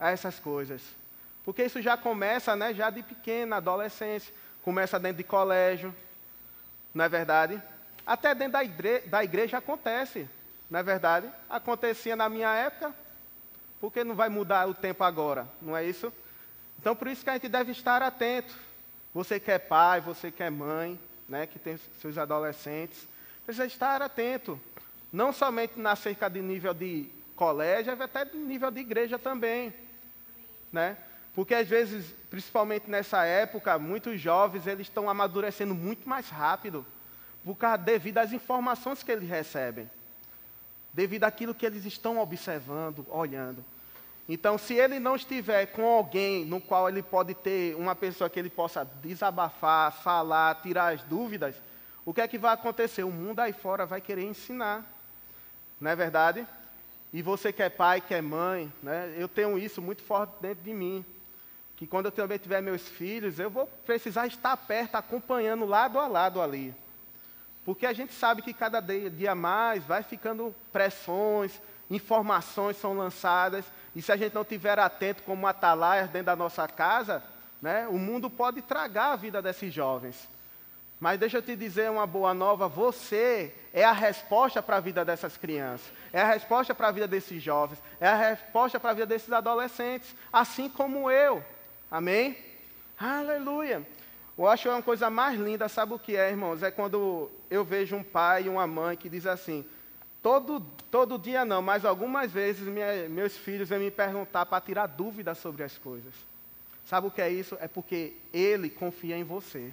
a essas coisas. Porque isso já começa, né, já de pequena, adolescência. Começa dentro de colégio, não é verdade? até dentro da igreja, da igreja acontece, não é verdade? Acontecia na minha época, porque não vai mudar o tempo agora, não é isso? Então, por isso que a gente deve estar atento. Você que é pai, você que é mãe, né, que tem seus adolescentes, precisa estar atento. Não somente na cerca de nível de colégio, até de nível de igreja também. Né? Porque às vezes, principalmente nessa época, muitos jovens eles estão amadurecendo muito mais rápido, por causa, devido às informações que eles recebem, devido àquilo que eles estão observando, olhando. Então, se ele não estiver com alguém no qual ele pode ter uma pessoa que ele possa desabafar, falar, tirar as dúvidas, o que é que vai acontecer? O mundo aí fora vai querer ensinar. Não é verdade? E você que é pai, que é mãe, né, eu tenho isso muito forte dentro de mim. Que quando eu também tiver meus filhos, eu vou precisar estar perto, acompanhando lado a lado ali. Porque a gente sabe que cada dia mais vai ficando pressões, informações são lançadas, e se a gente não tiver atento como atalaias dentro da nossa casa, né, o mundo pode tragar a vida desses jovens. Mas deixa eu te dizer uma boa nova: você é a resposta para a vida dessas crianças, é a resposta para a vida desses jovens, é a resposta para a vida desses adolescentes, assim como eu. Amém? Aleluia. Eu acho uma coisa mais linda, sabe o que é, irmãos? É quando eu vejo um pai e uma mãe que diz assim: Todo, todo dia não, mas algumas vezes minha, meus filhos vêm me perguntar para tirar dúvidas sobre as coisas. Sabe o que é isso? É porque ele confia em você.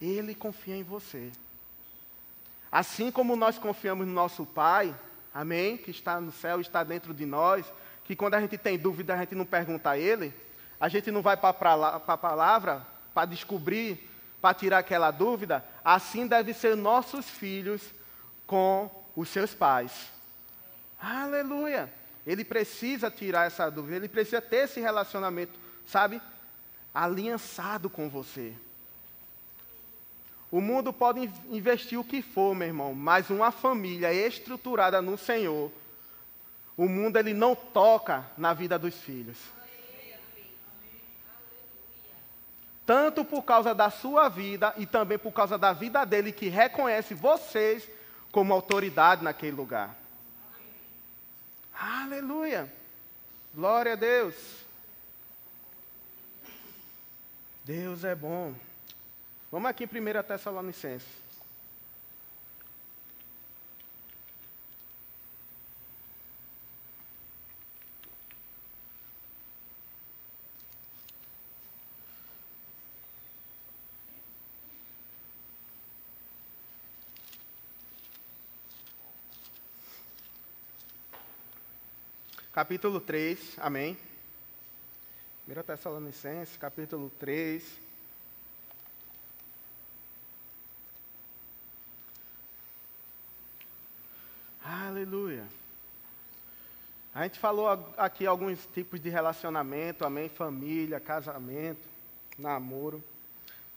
Ele confia em você. Assim como nós confiamos no nosso Pai, amém? Que está no céu, está dentro de nós, que quando a gente tem dúvida, a gente não pergunta a Ele, a gente não vai para a palavra para descobrir para tirar aquela dúvida, assim devem ser nossos filhos com os seus pais. Aleluia! Ele precisa tirar essa dúvida, ele precisa ter esse relacionamento, sabe? Aliançado com você. O mundo pode investir o que for, meu irmão, mas uma família estruturada no Senhor, o mundo ele não toca na vida dos filhos. tanto por causa da sua vida e também por causa da vida dele, que reconhece vocês como autoridade naquele lugar. Aleluia! Glória a Deus! Deus é bom. Vamos aqui em 1 Tessalonicenses. Capítulo 3, amém. 1 Tessalonicenses, capítulo 3. Aleluia. A gente falou aqui alguns tipos de relacionamento, amém? Família, casamento, namoro.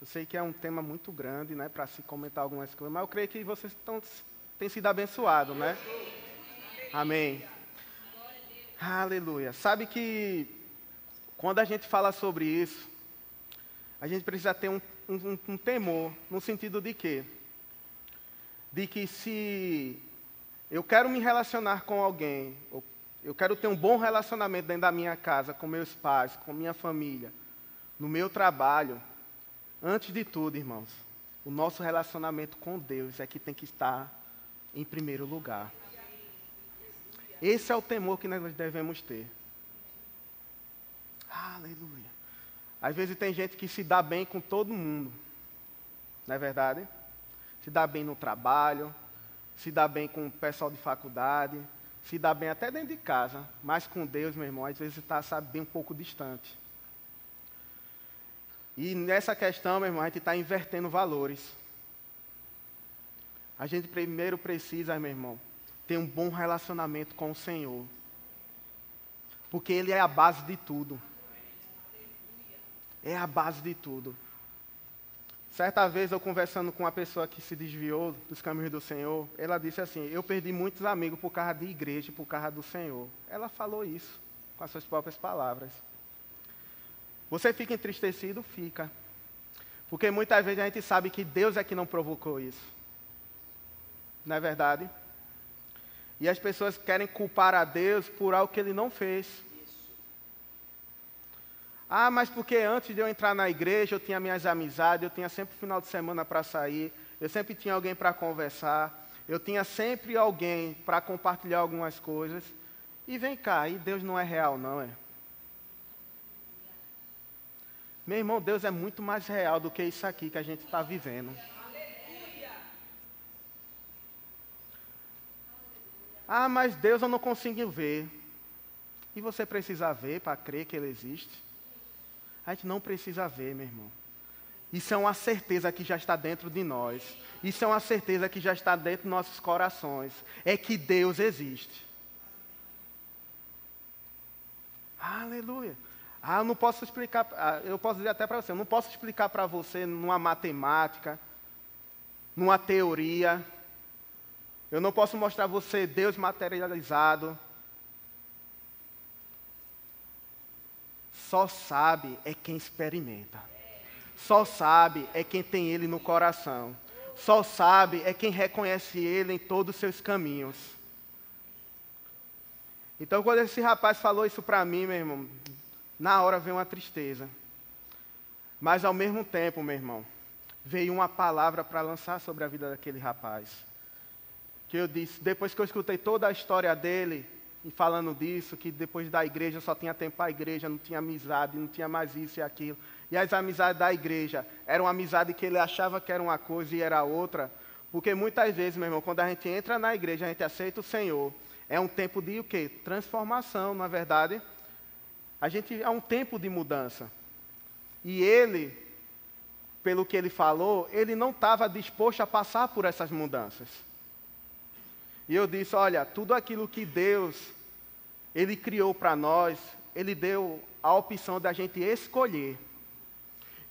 Eu sei que é um tema muito grande, né, para se comentar algumas coisas, mas eu creio que vocês estão, têm sido abençoados, né? Amém. Aleluia. Sabe que quando a gente fala sobre isso, a gente precisa ter um, um, um temor, no sentido de quê? De que se eu quero me relacionar com alguém, eu quero ter um bom relacionamento dentro da minha casa, com meus pais, com minha família, no meu trabalho, antes de tudo, irmãos, o nosso relacionamento com Deus é que tem que estar em primeiro lugar. Esse é o temor que nós devemos ter. Aleluia. Às vezes tem gente que se dá bem com todo mundo. Não é verdade? Se dá bem no trabalho, se dá bem com o pessoal de faculdade, se dá bem até dentro de casa, mas com Deus, meu irmão, às vezes está, sabe, bem um pouco distante. E nessa questão, meu irmão, a gente está invertendo valores. A gente primeiro precisa, meu irmão, ter um bom relacionamento com o Senhor. Porque Ele é a base de tudo. É a base de tudo. Certa vez eu conversando com uma pessoa que se desviou dos caminhos do Senhor, ela disse assim: Eu perdi muitos amigos por causa de igreja, por causa do Senhor. Ela falou isso com as suas próprias palavras. Você fica entristecido? Fica. Porque muitas vezes a gente sabe que Deus é que não provocou isso. Não é verdade? E as pessoas querem culpar a Deus por algo que ele não fez. Ah, mas porque antes de eu entrar na igreja eu tinha minhas amizades, eu tinha sempre final de semana para sair, eu sempre tinha alguém para conversar, eu tinha sempre alguém para compartilhar algumas coisas. E vem cá, e Deus não é real, não é? Meu irmão, Deus é muito mais real do que isso aqui que a gente está vivendo. Ah, mas Deus eu não consigo ver. E você precisa ver para crer que Ele existe? A gente não precisa ver, meu irmão. Isso é uma certeza que já está dentro de nós. Isso é uma certeza que já está dentro dos nossos corações. É que Deus existe. Aleluia. Ah, eu não posso explicar, ah, eu posso dizer até para você, eu não posso explicar para você numa matemática, numa teoria. Eu não posso mostrar você Deus materializado. Só sabe é quem experimenta. Só sabe é quem tem Ele no coração. Só sabe é quem reconhece Ele em todos os seus caminhos. Então, quando esse rapaz falou isso para mim, meu irmão, na hora veio uma tristeza. Mas, ao mesmo tempo, meu irmão, veio uma palavra para lançar sobre a vida daquele rapaz. Que eu disse, depois que eu escutei toda a história dele, e falando disso, que depois da igreja só tinha tempo para a igreja, não tinha amizade, não tinha mais isso e aquilo. E as amizades da igreja eram amizade que ele achava que era uma coisa e era outra. Porque muitas vezes, meu irmão, quando a gente entra na igreja, a gente aceita o Senhor, é um tempo de o quê? Transformação, na é verdade. A gente é um tempo de mudança. E ele, pelo que ele falou, ele não estava disposto a passar por essas mudanças. E eu disse, olha, tudo aquilo que Deus ele criou para nós, ele deu a opção da gente escolher.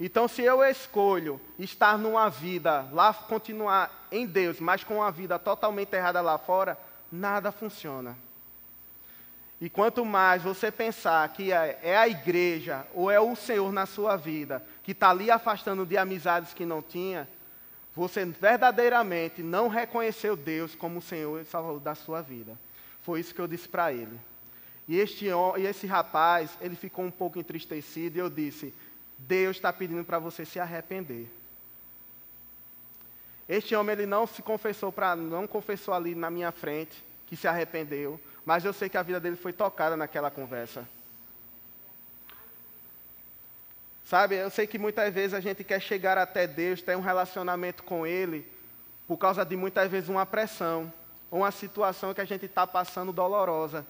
Então, se eu escolho estar numa vida lá, continuar em Deus, mas com uma vida totalmente errada lá fora, nada funciona. E quanto mais você pensar que é, é a igreja ou é o Senhor na sua vida que está ali afastando de amizades que não tinha, você verdadeiramente não reconheceu Deus como o Senhor e Salvador da sua vida. Foi isso que eu disse para ele. E, este, e esse rapaz, ele ficou um pouco entristecido e eu disse: Deus está pedindo para você se arrepender. Este homem ele não se confessou para, não confessou ali na minha frente que se arrependeu, mas eu sei que a vida dele foi tocada naquela conversa. Sabe, eu sei que muitas vezes a gente quer chegar até Deus, ter um relacionamento com Ele, por causa de muitas vezes uma pressão, ou uma situação que a gente está passando dolorosa,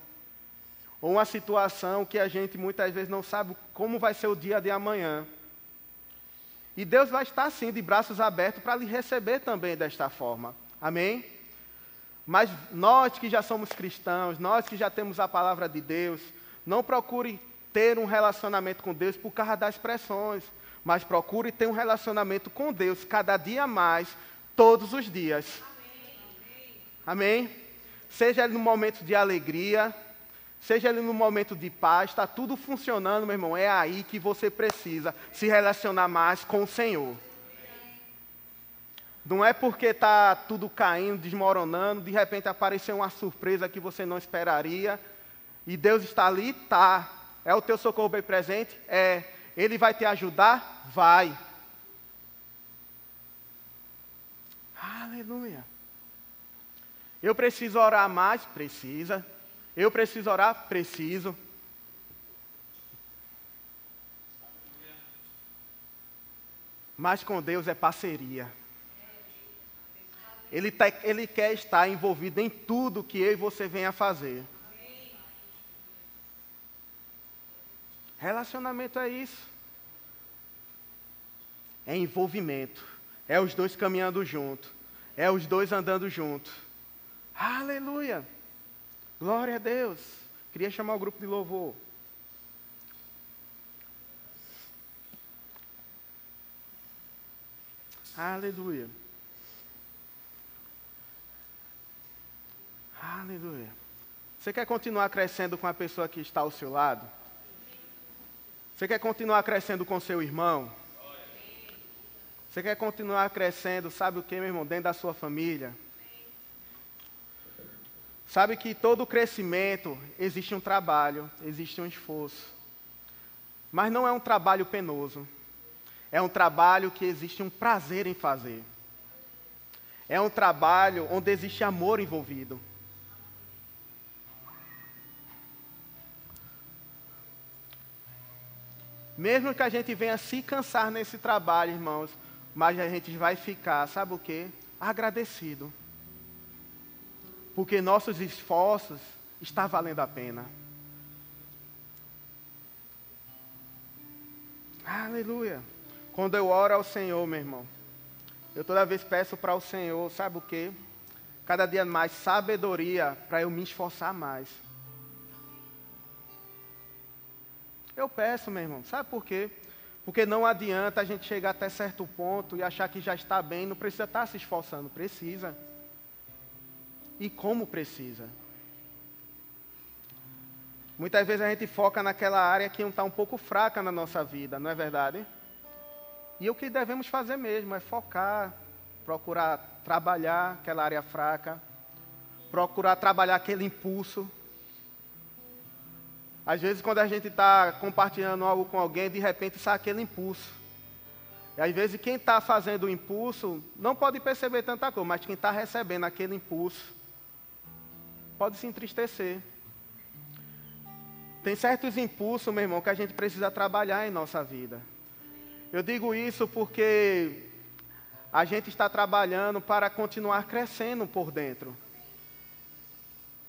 ou uma situação que a gente muitas vezes não sabe como vai ser o dia de amanhã. E Deus vai estar assim, de braços abertos, para lhe receber também desta forma. Amém? Mas nós que já somos cristãos, nós que já temos a palavra de Deus, não procure ter um relacionamento com Deus por causa das pressões, mas procure ter um relacionamento com Deus cada dia mais, todos os dias. Amém? Seja ele no momento de alegria, seja ele no momento de paz, está tudo funcionando, meu irmão. É aí que você precisa se relacionar mais com o Senhor. Não é porque está tudo caindo, desmoronando, de repente apareceu uma surpresa que você não esperaria, e Deus está ali, tá. É o teu socorro bem presente? É. Ele vai te ajudar? Vai. Aleluia. Eu preciso orar mais? Precisa. Eu preciso orar? Preciso. Mas com Deus é parceria. Ele, ele quer estar envolvido em tudo que eu e você venha fazer. Relacionamento é isso. É envolvimento. É os dois caminhando junto. É os dois andando junto. Aleluia. Glória a Deus. Queria chamar o grupo de louvor. Aleluia. Aleluia. Você quer continuar crescendo com a pessoa que está ao seu lado? Você quer continuar crescendo com seu irmão? Você quer continuar crescendo, sabe o que, meu irmão? Dentro da sua família. Sabe que todo crescimento existe um trabalho, existe um esforço. Mas não é um trabalho penoso. É um trabalho que existe um prazer em fazer. É um trabalho onde existe amor envolvido. Mesmo que a gente venha se cansar nesse trabalho, irmãos, mas a gente vai ficar, sabe o quê? Agradecido. Porque nossos esforços estão valendo a pena. Aleluia. Quando eu oro ao Senhor, meu irmão, eu toda vez peço para o Senhor, sabe o quê? Cada dia mais sabedoria para eu me esforçar mais. Eu peço, meu irmão, sabe por quê? Porque não adianta a gente chegar até certo ponto e achar que já está bem, não precisa estar se esforçando, precisa. E como precisa. Muitas vezes a gente foca naquela área que está um pouco fraca na nossa vida, não é verdade? E o que devemos fazer mesmo é focar, procurar trabalhar aquela área fraca, procurar trabalhar aquele impulso, às vezes, quando a gente está compartilhando algo com alguém, de repente sai aquele impulso. E às vezes, quem está fazendo o impulso não pode perceber tanta coisa, mas quem está recebendo aquele impulso pode se entristecer. Tem certos impulsos, meu irmão, que a gente precisa trabalhar em nossa vida. Eu digo isso porque a gente está trabalhando para continuar crescendo por dentro.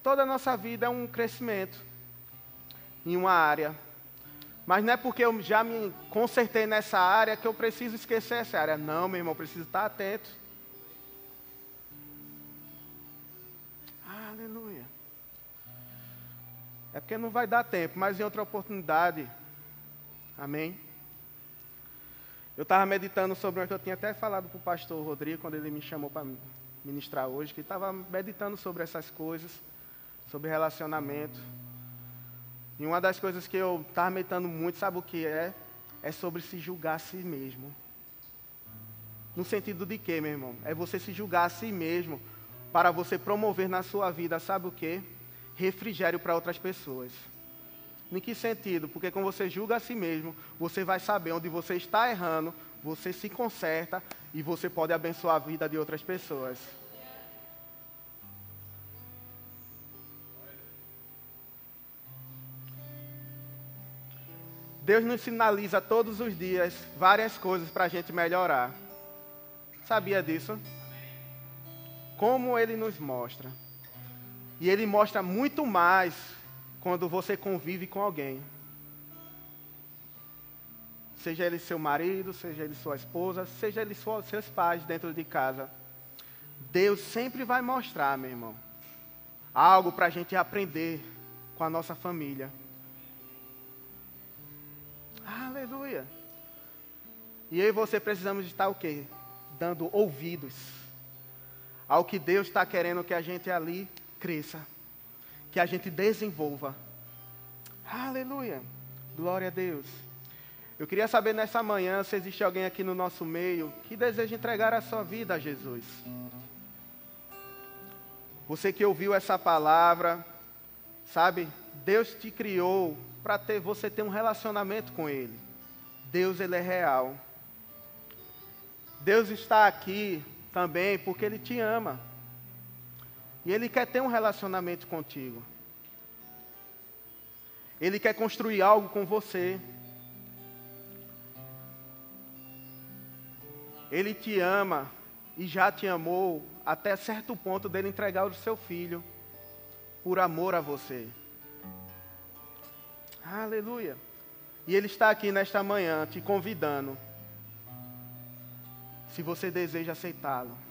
Toda a nossa vida é um crescimento em uma área. Mas não é porque eu já me consertei nessa área que eu preciso esquecer essa área. Não, meu irmão, eu preciso estar atento. Aleluia. É porque não vai dar tempo, mas em outra oportunidade. Amém? Eu estava meditando sobre o que eu tinha até falado para o pastor Rodrigo, quando ele me chamou para ministrar hoje, que estava meditando sobre essas coisas, sobre relacionamento. E uma das coisas que eu estava meditando muito, sabe o que é? É sobre se julgar a si mesmo. No sentido de quê, meu irmão? É você se julgar a si mesmo para você promover na sua vida, sabe o quê? Refrigério para outras pessoas. Em que sentido? Porque quando você julga a si mesmo, você vai saber onde você está errando, você se conserta e você pode abençoar a vida de outras pessoas. Deus nos sinaliza todos os dias várias coisas para a gente melhorar. Sabia disso? Como Ele nos mostra. E Ele mostra muito mais quando você convive com alguém. Seja ele seu marido, seja ele sua esposa, seja ele seus pais dentro de casa. Deus sempre vai mostrar, meu irmão, algo para a gente aprender com a nossa família. Aleluia. E eu e você precisamos estar o quê? Dando ouvidos ao que Deus está querendo que a gente ali cresça, que a gente desenvolva. Aleluia. Glória a Deus. Eu queria saber nessa manhã se existe alguém aqui no nosso meio que deseja entregar a sua vida a Jesus. Você que ouviu essa palavra, sabe? Deus te criou para ter você ter um relacionamento com Ele. Deus ele é real. Deus está aqui também porque Ele te ama. E Ele quer ter um relacionamento contigo. Ele quer construir algo com você. Ele te ama e já te amou até certo ponto dele entregar o seu filho por amor a você. Aleluia. E Ele está aqui nesta manhã te convidando. Se você deseja aceitá-lo.